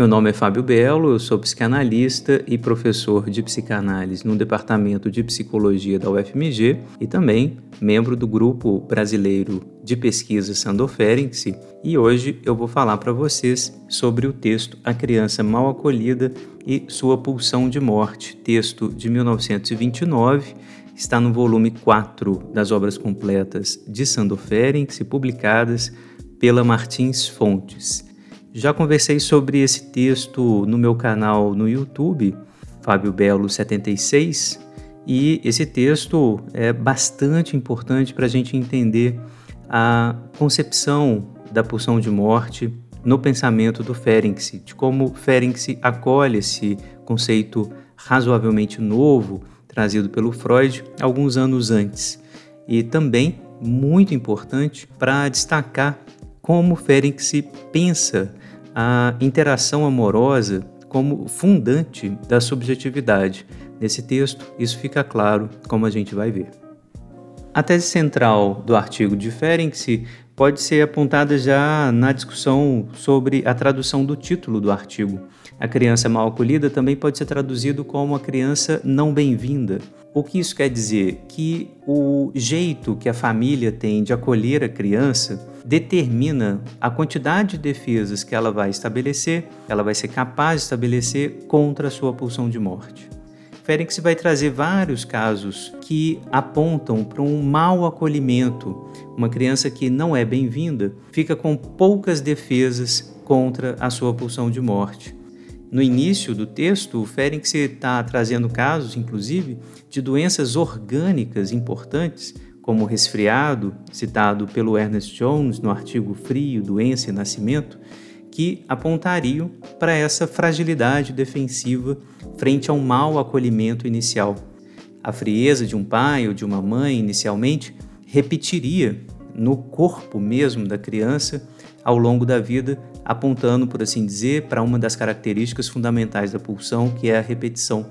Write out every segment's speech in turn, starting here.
Meu nome é Fábio Belo, eu sou psicanalista e professor de psicanálise no Departamento de Psicologia da UFMG e também membro do Grupo Brasileiro de Pesquisa Sandor Ferenczi. E hoje eu vou falar para vocês sobre o texto A Criança Mal Acolhida e Sua Pulsão de Morte, texto de 1929 está no volume 4 das obras completas de Sandor Ferenczi, publicadas pela Martins Fontes. Já conversei sobre esse texto no meu canal no YouTube, Fábio Belo 76, e esse texto é bastante importante para a gente entender a concepção da pulsão de morte no pensamento do Ferenczi, de como Ferenczi acolhe esse conceito razoavelmente novo trazido pelo Freud alguns anos antes. E também muito importante para destacar como Ferenczi pensa a interação amorosa como fundante da subjetividade. Nesse texto, isso fica claro, como a gente vai ver. A tese central do artigo de Ferenczi pode ser apontada já na discussão sobre a tradução do título do artigo. A criança mal acolhida também pode ser traduzido como a criança não bem-vinda. O que isso quer dizer? Que o jeito que a família tem de acolher a criança determina a quantidade de defesas que ela vai estabelecer, ela vai ser capaz de estabelecer contra a sua pulsão de morte. Ferenc vai trazer vários casos que apontam para um mau acolhimento. Uma criança que não é bem-vinda fica com poucas defesas contra a sua pulsão de morte. No início do texto, o Ferenc está trazendo casos, inclusive, de doenças orgânicas importantes, como o resfriado, citado pelo Ernest Jones no artigo Frio, Doença e Nascimento, que apontariam para essa fragilidade defensiva frente a um mau acolhimento inicial. A frieza de um pai ou de uma mãe, inicialmente, repetiria no corpo mesmo da criança ao longo da vida apontando, por assim dizer, para uma das características fundamentais da pulsão, que é a repetição.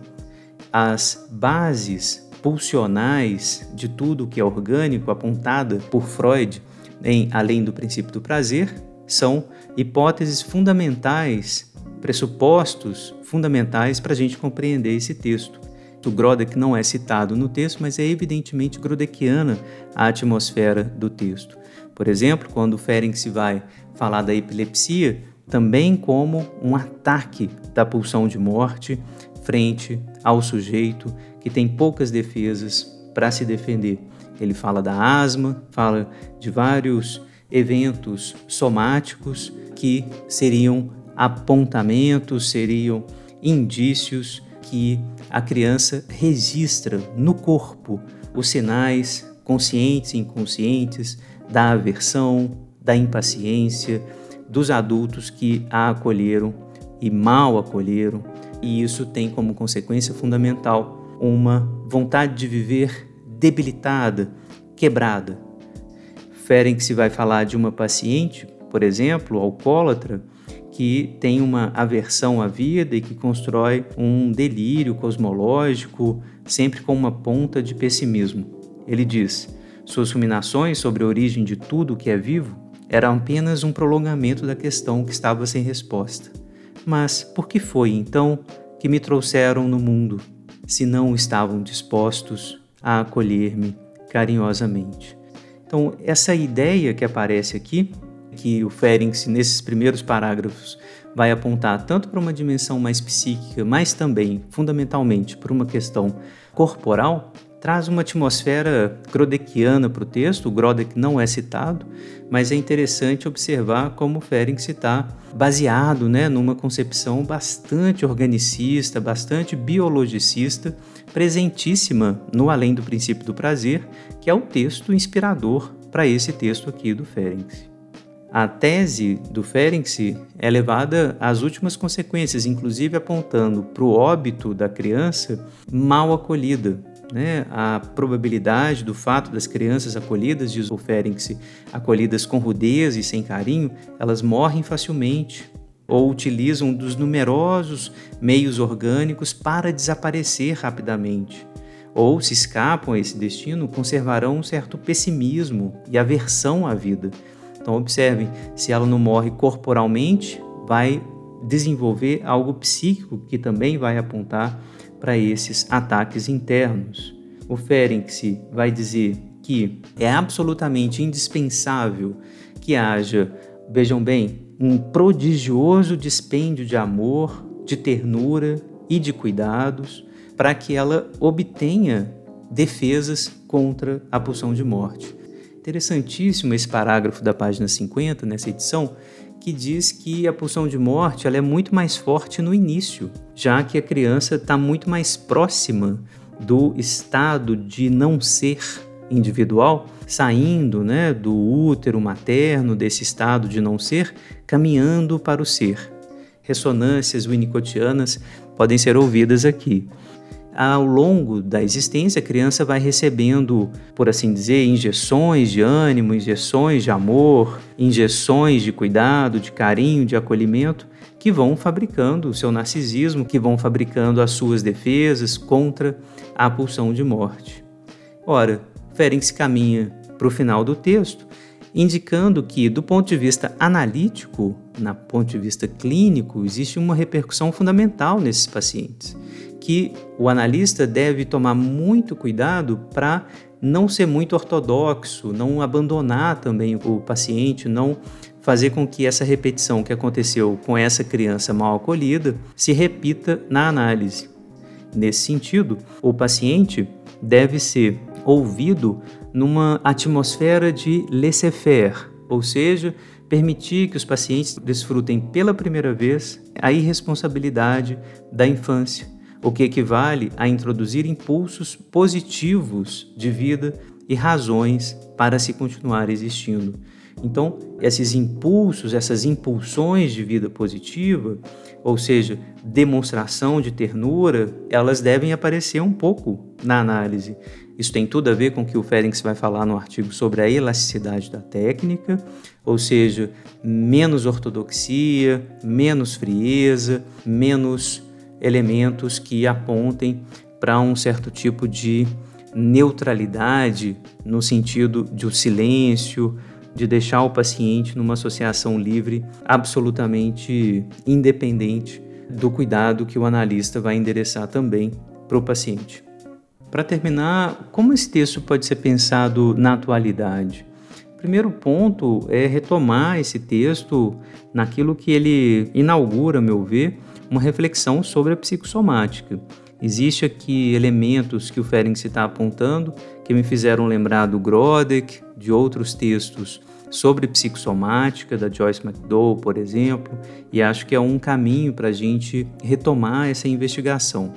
As bases pulsionais de tudo que é orgânico, apontada por Freud em Além do Princípio do Prazer, são hipóteses fundamentais, pressupostos fundamentais para a gente compreender esse texto. O Grodek não é citado no texto, mas é evidentemente grodekiana a atmosfera do texto. Por exemplo, quando Ferenc vai falar da epilepsia também como um ataque da pulsão de morte frente ao sujeito que tem poucas defesas para se defender. Ele fala da asma, fala de vários eventos somáticos que seriam apontamentos, seriam indícios que a criança registra no corpo os sinais conscientes e inconscientes da aversão, da impaciência dos adultos que a acolheram e mal acolheram, e isso tem como consequência fundamental uma vontade de viver debilitada, quebrada. Ferenc vai falar de uma paciente, por exemplo, alcoólatra, que tem uma aversão à vida e que constrói um delírio cosmológico, sempre com uma ponta de pessimismo. Ele diz: suas ruminações sobre a origem de tudo que é vivo era apenas um prolongamento da questão que estava sem resposta. Mas por que foi então que me trouxeram no mundo, se não estavam dispostos a acolher-me carinhosamente? Então, essa ideia que aparece aqui, que o Ferenc, nesses primeiros parágrafos, vai apontar tanto para uma dimensão mais psíquica, mas também, fundamentalmente, para uma questão corporal, traz uma atmosfera grodekiana para o texto. O Grodek não é citado, mas é interessante observar como Ferenc está baseado né, numa concepção bastante organicista, bastante biologicista, presentíssima no Além do Princípio do Prazer, que é o texto inspirador para esse texto aqui do Ferenc. a tese do Ferenczi é levada às últimas consequências, inclusive apontando para o óbito da criança mal acolhida. Né? A probabilidade do fato das crianças acolhidas, o Ferenczi, acolhidas com rudeza e sem carinho, elas morrem facilmente ou utilizam dos numerosos meios orgânicos para desaparecer rapidamente. Ou, se escapam a esse destino, conservarão um certo pessimismo e aversão à vida. Então, observem: se ela não morre corporalmente, vai desenvolver algo psíquico que também vai apontar para esses ataques internos. O Ferenc vai dizer que é absolutamente indispensável que haja, vejam bem, um prodigioso dispêndio de amor, de ternura e de cuidados para que ela obtenha defesas contra a pulsão de morte. Interessantíssimo esse parágrafo da página 50 nessa edição, que diz que a pulsão de morte ela é muito mais forte no início, já que a criança está muito mais próxima do estado de não ser individual, saindo né, do útero materno, desse estado de não ser, caminhando para o ser. Ressonâncias winnicottianas podem ser ouvidas aqui. Ao longo da existência, a criança vai recebendo, por assim dizer, injeções de ânimo, injeções de amor, injeções de cuidado, de carinho, de acolhimento, que vão fabricando o seu narcisismo, que vão fabricando as suas defesas contra a pulsão de morte. Ora, Ferenc caminha para o final do texto, indicando que, do ponto de vista analítico, na ponto de vista clínico, existe uma repercussão fundamental nesses pacientes, que o analista deve tomar muito cuidado para não ser muito ortodoxo, não abandonar também o paciente, não fazer com que essa repetição que aconteceu com essa criança mal acolhida se repita na análise. Nesse sentido, o paciente deve ser ouvido numa atmosfera de laissez-faire, ou seja, permitir que os pacientes desfrutem pela primeira vez a irresponsabilidade da infância, o que equivale a introduzir impulsos positivos de vida e razões para se continuar existindo. Então, esses impulsos, essas impulsões de vida positiva, ou seja, demonstração de ternura, elas devem aparecer um pouco na análise. Isso tem tudo a ver com o que o Ferenc vai falar no artigo sobre a elasticidade da técnica, ou seja, menos ortodoxia, menos frieza, menos elementos que apontem para um certo tipo de neutralidade no sentido de o silêncio, de deixar o paciente numa associação livre absolutamente independente do cuidado que o analista vai endereçar também para o paciente. Para terminar, como esse texto pode ser pensado na atualidade? primeiro ponto é retomar esse texto naquilo que ele inaugura, a meu ver, uma reflexão sobre a psicossomática. Existe aqui elementos que o Ferenc está apontando que me fizeram lembrar do Grodek, de outros textos sobre psicossomática, da Joyce McDowell, por exemplo, e acho que é um caminho para a gente retomar essa investigação.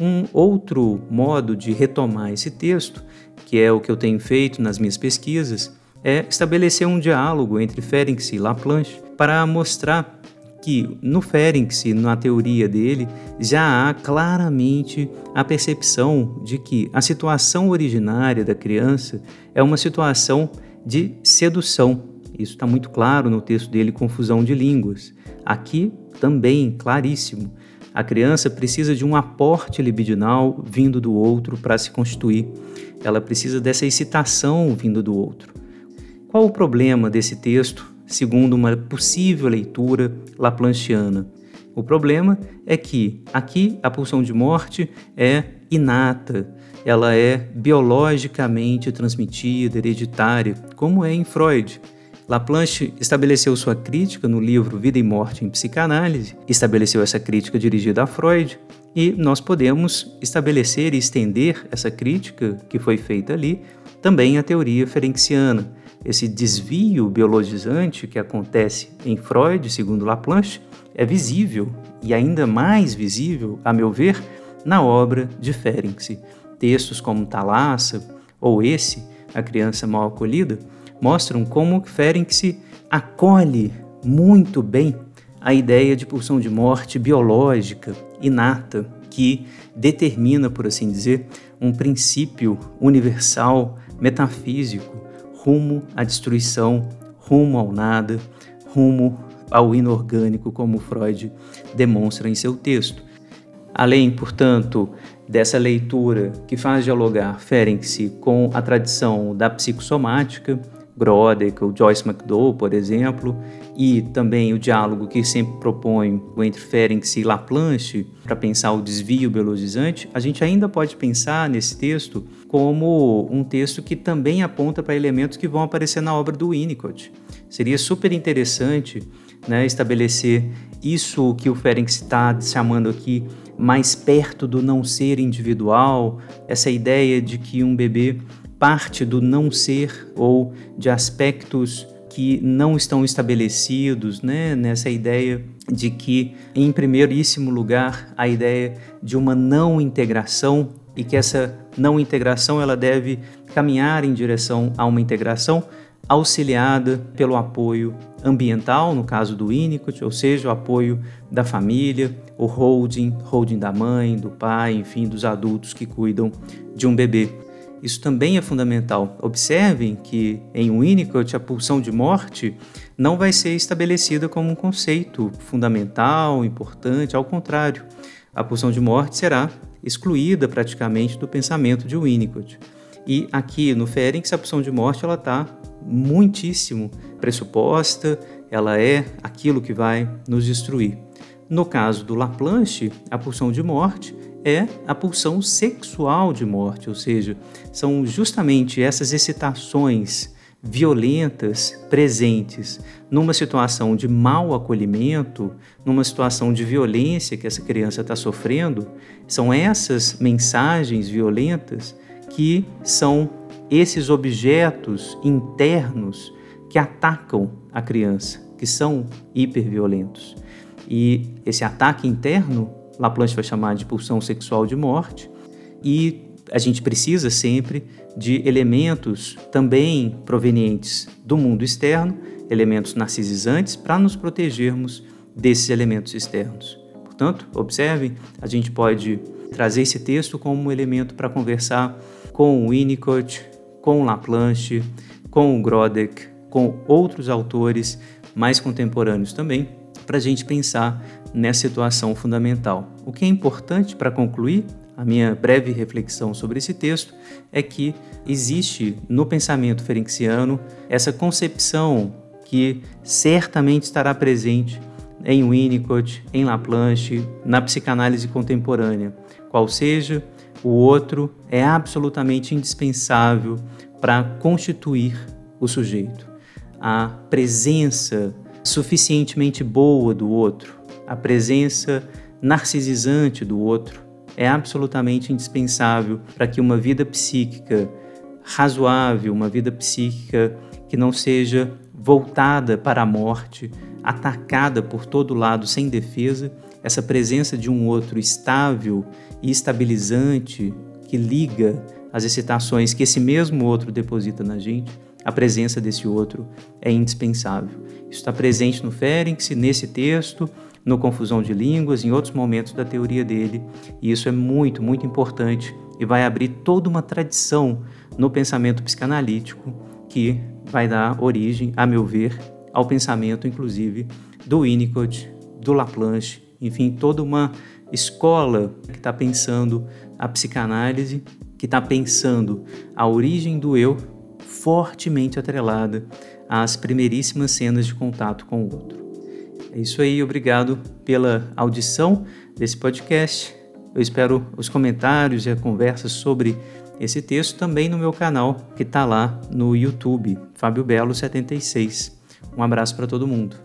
Um outro modo de retomar esse texto, que é o que eu tenho feito nas minhas pesquisas, é estabelecer um diálogo entre Ferenczi e Laplanche para mostrar que no Ferenczi, na teoria dele, já há claramente a percepção de que a situação originária da criança é uma situação de sedução. Isso está muito claro no texto dele, Confusão de Línguas. Aqui também, claríssimo. A criança precisa de um aporte libidinal vindo do outro para se constituir. Ela precisa dessa excitação vindo do outro. Qual o problema desse texto, segundo uma possível leitura laplanchiana? O problema é que aqui a pulsão de morte é inata, ela é biologicamente transmitida, hereditária, como é em Freud. Laplanche estabeleceu sua crítica no livro Vida e Morte em Psicanálise, estabeleceu essa crítica dirigida a Freud, e nós podemos estabelecer e estender essa crítica que foi feita ali também à teoria ferenciana. Esse desvio biologizante que acontece em Freud, segundo Laplanche, é visível e ainda mais visível, a meu ver, na obra de Ferenczi. Textos como Thalassa ou esse, A Criança Mal Acolhida, mostram como Ferenc acolhe muito bem a ideia de pulsão de morte biológica, inata, que determina, por assim dizer, um princípio universal, metafísico, rumo à destruição, rumo ao nada, rumo ao inorgânico, como Freud demonstra em seu texto. Além, portanto, dessa leitura que faz dialogar Ferenczi com a tradição da psicossomática, ou Joyce McDowell, por exemplo, e também o diálogo que sempre proponho entre Ferenc e Laplanche para pensar o desvio biologizante, a gente ainda pode pensar nesse texto como um texto que também aponta para elementos que vão aparecer na obra do Winnicott. Seria super interessante né, estabelecer isso que o Ferenc está chamando aqui mais perto do não ser individual, essa ideia de que um bebê parte do não ser ou de aspectos que não estão estabelecidos, né? nessa ideia de que, em primeiríssimo lugar, a ideia de uma não integração e que essa não integração ela deve caminhar em direção a uma integração auxiliada pelo apoio ambiental, no caso do Winnicott, ou seja, o apoio da família, o holding, holding da mãe, do pai, enfim, dos adultos que cuidam de um bebê. Isso também é fundamental. Observem que em Winnicott a pulsão de morte não vai ser estabelecida como um conceito fundamental, importante, ao contrário. A pulsão de morte será excluída praticamente do pensamento de Winnicott. E aqui no Ferenc a pulsão de morte ela está muitíssimo pressuposta, ela é aquilo que vai nos destruir. No caso do Laplanche, a pulsão de morte é a pulsão sexual de morte, ou seja, são justamente essas excitações violentas presentes numa situação de mau acolhimento, numa situação de violência que essa criança está sofrendo, são essas mensagens violentas que são esses objetos internos que atacam a criança, que são hiperviolentos. E esse ataque interno Laplanche vai chamar de pulsão sexual de morte, e a gente precisa sempre de elementos também provenientes do mundo externo, elementos narcisizantes, para nos protegermos desses elementos externos. Portanto, observem, a gente pode trazer esse texto como um elemento para conversar com o Winnicott, com o Laplanche, com o Grodek, com outros autores mais contemporâneos também, para a gente pensar nessa situação fundamental. O que é importante para concluir a minha breve reflexão sobre esse texto é que existe no pensamento ferenciano essa concepção que certamente estará presente em Winnicott, em Laplanche, na psicanálise contemporânea. Qual seja, o outro é absolutamente indispensável para constituir o sujeito. A presença suficientemente boa do outro, a presença narcisizante do outro é absolutamente indispensável para que uma vida psíquica razoável, uma vida psíquica que não seja voltada para a morte, atacada por todo lado sem defesa, essa presença de um outro estável e estabilizante que liga as excitações que esse mesmo outro deposita na gente, a presença desse outro é indispensável. Isso está presente no Ferenc, nesse texto, no Confusão de Línguas, em outros momentos da teoria dele, e isso é muito, muito importante e vai abrir toda uma tradição no pensamento psicanalítico que vai dar origem, a meu ver, ao pensamento, inclusive, do Winnicott, do Laplanche, enfim, toda uma escola que está pensando a psicanálise, que está pensando a origem do eu fortemente atrelada às primeiríssimas cenas de contato com o outro. É isso aí, obrigado pela audição desse podcast. Eu espero os comentários e a conversa sobre esse texto também no meu canal, que está lá no YouTube, Fábio Belo 76. Um abraço para todo mundo.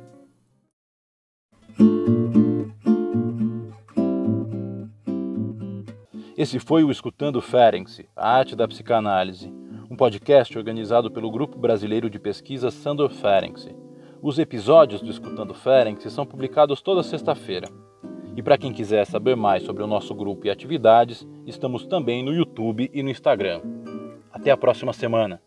Esse foi o Escutando Ferenczi, a arte da psicanálise, um podcast organizado pelo Grupo Brasileiro de Pesquisa Sandor Ferenczi. Os episódios do Escutando Ferenc são publicados toda sexta-feira. E para quem quiser saber mais sobre o nosso grupo e atividades, estamos também no YouTube e no Instagram. Até a próxima semana!